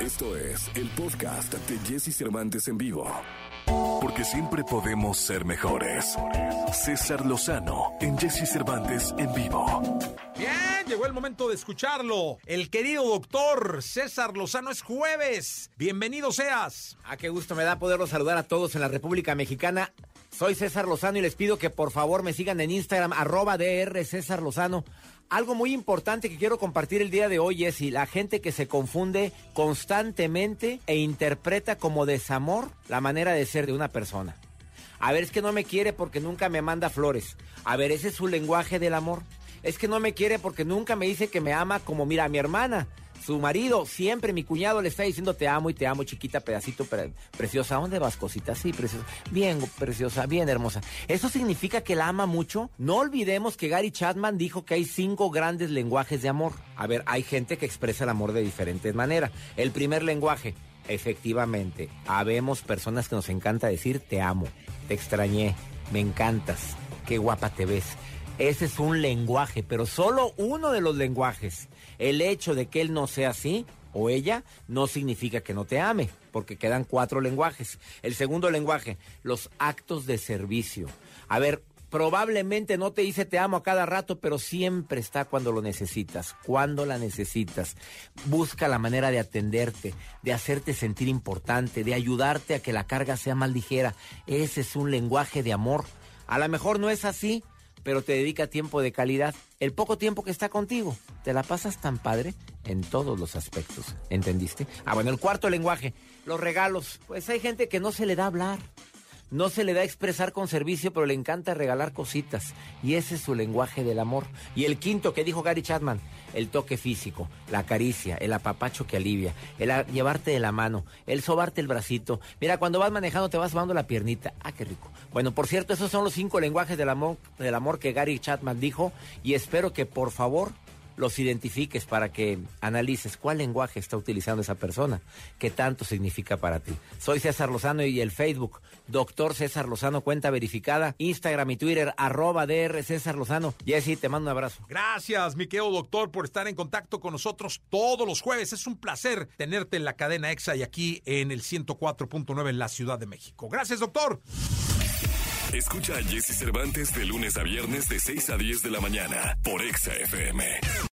Esto es el podcast de Jesse Cervantes en vivo. Porque siempre podemos ser mejores. César Lozano en Jesse Cervantes en vivo. Bien, llegó el momento de escucharlo. El querido doctor César Lozano es jueves. Bienvenido seas. Ah, qué gusto me da poderlos saludar a todos en la República Mexicana. Soy César Lozano y les pido que por favor me sigan en Instagram, arroba DR César Lozano. Algo muy importante que quiero compartir el día de hoy es si la gente que se confunde constantemente e interpreta como desamor la manera de ser de una persona. A ver, es que no me quiere porque nunca me manda flores. A ver, ese es su lenguaje del amor. Es que no me quiere porque nunca me dice que me ama como mira a mi hermana. Su marido, siempre mi cuñado le está diciendo te amo y te amo, chiquita, pedacito pre- preciosa. ¿A ¿Dónde vas, cosita? Sí, preciosa. Bien, preciosa, bien hermosa. ¿Eso significa que la ama mucho? No olvidemos que Gary Chapman dijo que hay cinco grandes lenguajes de amor. A ver, hay gente que expresa el amor de diferentes maneras. El primer lenguaje, efectivamente, habemos personas que nos encanta decir te amo, te extrañé, me encantas, qué guapa te ves. Ese es un lenguaje, pero solo uno de los lenguajes. El hecho de que él no sea así o ella no significa que no te ame, porque quedan cuatro lenguajes. El segundo lenguaje, los actos de servicio. A ver, probablemente no te dice te amo a cada rato, pero siempre está cuando lo necesitas, cuando la necesitas. Busca la manera de atenderte, de hacerte sentir importante, de ayudarte a que la carga sea más ligera. Ese es un lenguaje de amor. A lo mejor no es así, pero te dedica tiempo de calidad. El poco tiempo que está contigo, te la pasas tan padre en todos los aspectos. ¿Entendiste? Ah, bueno, el cuarto lenguaje, los regalos. Pues hay gente que no se le da hablar. No se le da expresar con servicio, pero le encanta regalar cositas. Y ese es su lenguaje del amor. Y el quinto que dijo Gary Chapman, el toque físico, la caricia, el apapacho que alivia, el a- llevarte de la mano, el sobarte el bracito. Mira, cuando vas manejando te vas sobando la piernita. Ah, qué rico. Bueno, por cierto, esos son los cinco lenguajes del amor, del amor que Gary Chapman dijo. Y espero que por favor los identifiques para que analices cuál lenguaje está utilizando esa persona, qué tanto significa para ti. Soy César Lozano y el Facebook, Doctor César Lozano, cuenta verificada, Instagram y Twitter, arroba DR César Lozano. Jessy, te mando un abrazo. Gracias, mi querido doctor, por estar en contacto con nosotros todos los jueves. Es un placer tenerte en la cadena EXA y aquí en el 104.9 en la Ciudad de México. Gracias, doctor. Escucha a Jesse Cervantes de lunes a viernes de 6 a 10 de la mañana por Exa FM.